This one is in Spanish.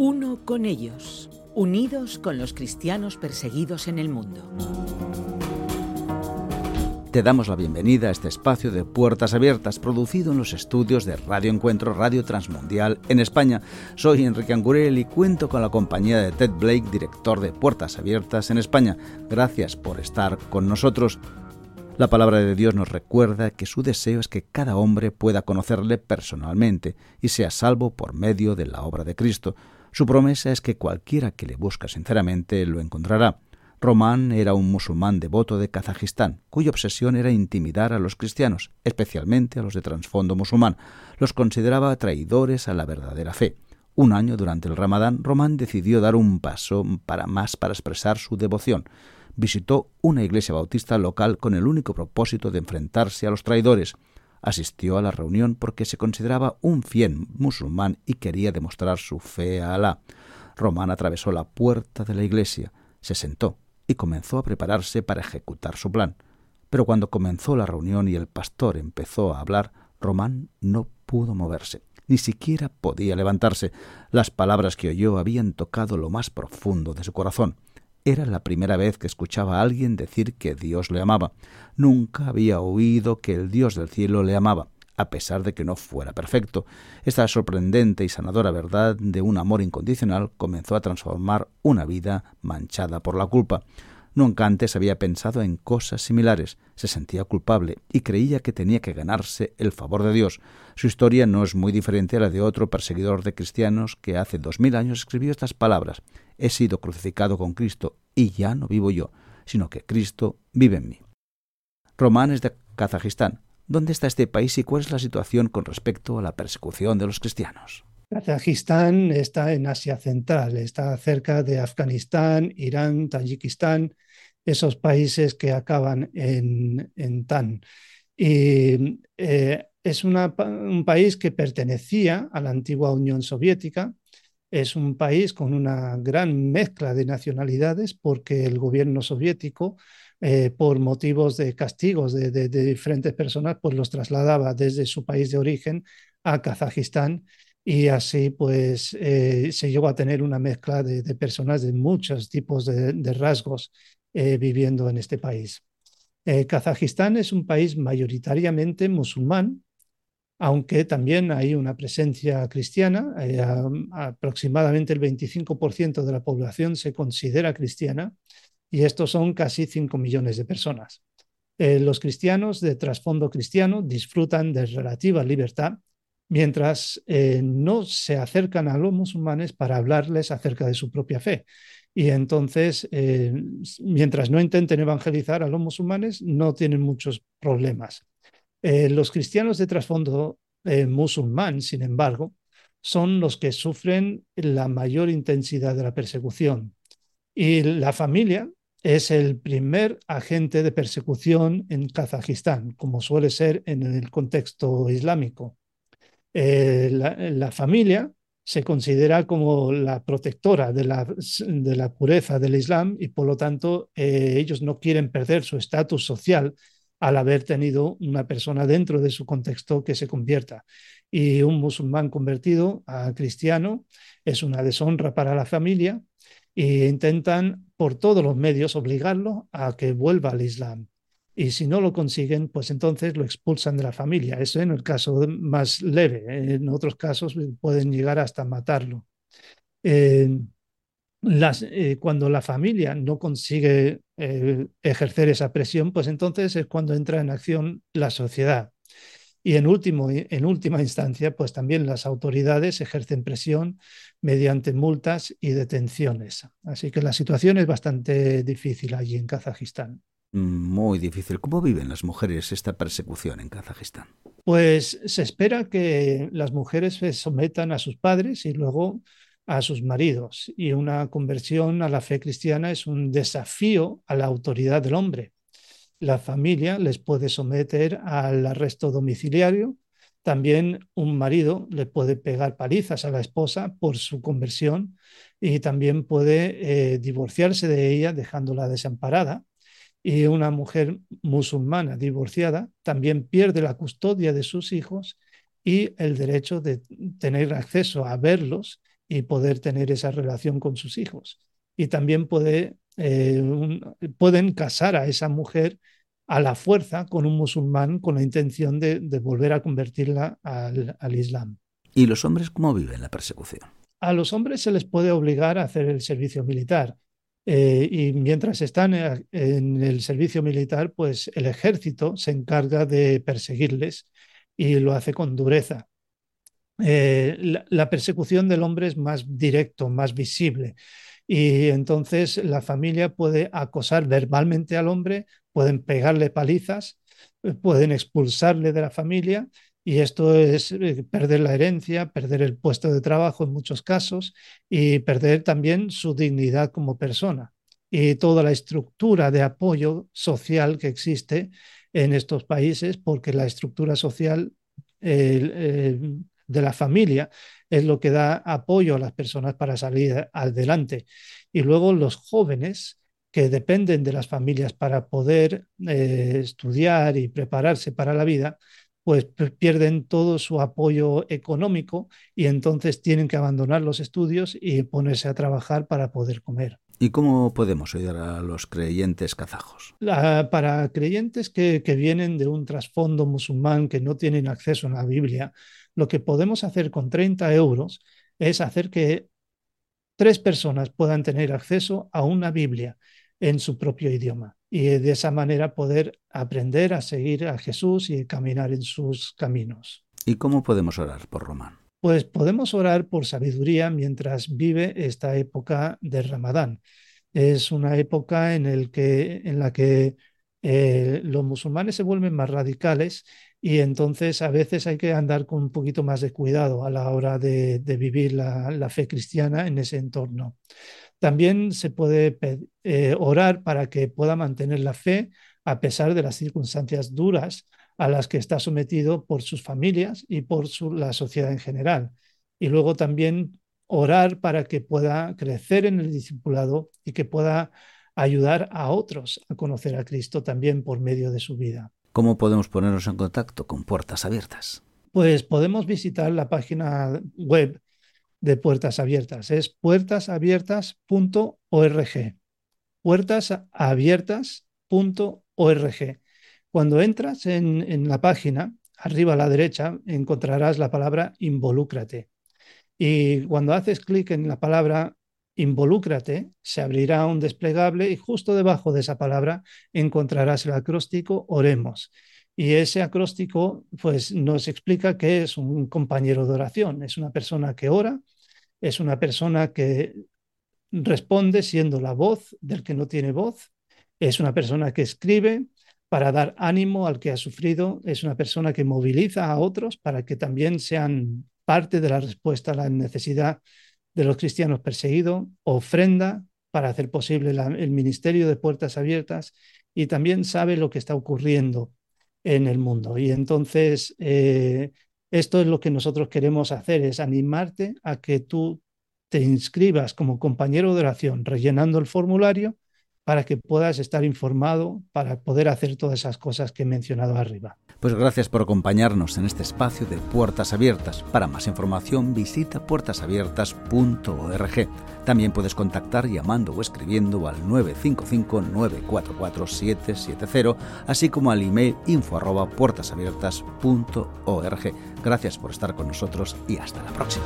Uno con ellos, unidos con los cristianos perseguidos en el mundo. Te damos la bienvenida a este espacio de Puertas Abiertas, producido en los estudios de Radio Encuentro Radio Transmundial en España. Soy Enrique Angurel y cuento con la compañía de Ted Blake, director de Puertas Abiertas en España. Gracias por estar con nosotros. La palabra de Dios nos recuerda que su deseo es que cada hombre pueda conocerle personalmente y sea salvo por medio de la obra de Cristo. Su promesa es que cualquiera que le busca sinceramente lo encontrará. Román era un musulmán devoto de Kazajistán, cuya obsesión era intimidar a los cristianos, especialmente a los de trasfondo musulmán. Los consideraba traidores a la verdadera fe. Un año durante el Ramadán, Román decidió dar un paso para más para expresar su devoción visitó una iglesia bautista local con el único propósito de enfrentarse a los traidores. Asistió a la reunión porque se consideraba un fiel musulmán y quería demostrar su fe a Alá. Román atravesó la puerta de la iglesia, se sentó y comenzó a prepararse para ejecutar su plan. Pero cuando comenzó la reunión y el pastor empezó a hablar, Román no pudo moverse, ni siquiera podía levantarse. Las palabras que oyó habían tocado lo más profundo de su corazón. Era la primera vez que escuchaba a alguien decir que Dios le amaba. Nunca había oído que el Dios del cielo le amaba, a pesar de que no fuera perfecto. Esta sorprendente y sanadora verdad de un amor incondicional comenzó a transformar una vida manchada por la culpa. Nunca antes había pensado en cosas similares. Se sentía culpable y creía que tenía que ganarse el favor de Dios. Su historia no es muy diferente a la de otro perseguidor de cristianos que hace dos mil años escribió estas palabras he sido crucificado con Cristo y ya no vivo yo, sino que Cristo vive en mí. Román es de Kazajistán. ¿Dónde está este país y cuál es la situación con respecto a la persecución de los cristianos? Kazajistán está en Asia Central, está cerca de Afganistán, Irán, Tayikistán, esos países que acaban en, en Tan. Y eh, es un país que pertenecía a la antigua Unión Soviética, es un país con una gran mezcla de nacionalidades porque el gobierno soviético, eh, por motivos de castigos de, diferentes personas, pues los trasladaba desde su país de origen a Kazajistán y así pues eh, se llegó a tener una mezcla de, personas de muchos tipos de, rasgos eh, viviendo en este país. Kazajistán es un país mayoritariamente musulmán, aunque también hay una presencia cristiana, eh, aproximadamente el 25% de la población se considera cristiana y estos son casi 5 millones de personas. Eh, los cristianos de trasfondo cristiano disfrutan de relativa libertad, mientras eh, no se acercan a los musulmanes para hablarles acerca de su propia fe. Y entonces, mientras no intenten evangelizar a los musulmanes, no tienen muchos problemas. Eh, los cristianos de trasfondo eh, musulmán, sin embargo, son los que sufren la mayor intensidad de la persecución. Y la familia es el primer agente de persecución en Kazajistán, como suele ser en el contexto islámico. Eh, la, familia se considera como la protectora de la, pureza del Islam y por lo tanto ellos no quieren perder su estatus social al haber tenido una persona dentro de su contexto que se convierta. Y un musulmán convertido a cristiano es una deshonra para la familia e intentan por todos los medios obligarlo a que vuelva al Islam. Y si no lo consiguen, pues entonces lo expulsan de la familia. Eso en el caso más leve. En otros casos pueden llegar hasta matarlo. Eh, eh, cuando la familia no consigue eh, ejercer esa presión, pues entonces es cuando entra en acción la sociedad. Y en, último, en última instancia, pues también las autoridades ejercen presión mediante multas y detenciones. Así que la situación es bastante difícil allí en Kazajistán. Muy difícil. ¿Cómo viven las mujeres esta persecución en Kazajistán? Pues se espera que las mujeres se sometan a sus padres y luego a sus maridos y una conversión a la fe cristiana es un desafío a la autoridad del hombre. La familia les puede someter al arresto domiciliario. También un marido le puede pegar palizas a la esposa por su conversión y también puede eh, divorciarse de ella dejándola desamparada. Y una mujer musulmana divorciada también pierde la custodia de sus hijos y el derecho de tener acceso a verlos y poder tener esa relación con sus hijos. Y también puede, eh, pueden casar a esa mujer a la fuerza con un musulmán con la intención de, volver a convertirla al, al Islam. ¿Y los hombres cómo viven la persecución? A los hombres se les puede obligar a hacer el servicio militar. Eh, y mientras están en el servicio militar, pues el ejército se encarga de perseguirles y lo hace con dureza. Eh, la, persecución del hombre es más directo, más visible. Y entonces la familia puede acosar verbalmente al hombre, pueden pegarle palizas, eh, pueden expulsarle de la familia y esto es eh, perder la herencia, perder el puesto de trabajo en muchos casos y perder también su dignidad como persona y toda la estructura de apoyo social que existe en estos países, porque la estructura social de la familia es lo que da apoyo a las personas para salir adelante. Y luego los jóvenes que dependen de las familias para poder eh, estudiar y prepararse para la vida, pues pierden todo su apoyo económico y entonces tienen que abandonar los estudios y ponerse a trabajar para poder comer. ¿Y cómo podemos ayudar a los creyentes kazajos? para creyentes que, que, vienen de un trasfondo musulmán, que no tienen acceso a la Biblia, lo que podemos hacer con 30 euros es hacer que tres personas puedan tener acceso a una Biblia en su propio idioma y de esa manera poder aprender a seguir a Jesús y caminar en sus caminos. ¿Y cómo podemos orar por Román? Pues podemos orar por sabiduría mientras vive esta época de Ramadán. Es una época en, el que, en la que eh, los musulmanes se vuelven más radicales y entonces a veces hay que andar con un poquito más de cuidado a la hora de, vivir la fe cristiana en ese entorno. También se puede eh, orar para que pueda mantener la fe a pesar de las circunstancias duras a las que está sometido por sus familias y por la sociedad en general. Y luego también orar para que pueda crecer en el discipulado y que pueda ayudar a otros a conocer a Cristo también por medio de su vida. ¿Cómo podemos ponernos en contacto con Puertas Abiertas? Pues podemos visitar la página web de Puertas Abiertas. Es puertasabiertas.org. Puertasabiertas.org. Cuando entras en, en, la página, arriba a la derecha, encontrarás la palabra involúcrate. Y cuando haces clic en la palabra involúcrate, se abrirá un desplegable y justo debajo de esa palabra encontrarás el acróstico Oremos. Y ese acróstico pues, nos explica que es un compañero de oración, es una persona que ora, es una persona que responde siendo la voz del que no tiene voz, es una persona que escribe para dar ánimo al que ha sufrido, es una persona que moviliza a otros para que también sean parte de la respuesta a la necesidad de los cristianos perseguidos, ofrenda para hacer posible el ministerio de puertas abiertas y también sabe lo que está ocurriendo en el mundo. Y entonces, eh, esto es lo que nosotros queremos hacer, es animarte a que tú te inscribas como compañero de oración rellenando el formulario para que puedas estar informado, para poder hacer todas esas cosas que he mencionado arriba. Pues gracias por acompañarnos en este espacio de Puertas Abiertas. Para más información visita puertasabiertas.org. También puedes contactar llamando o escribiendo al 955-944-770, así como al email info puertasabiertas.org. Gracias por estar con nosotros y hasta la próxima.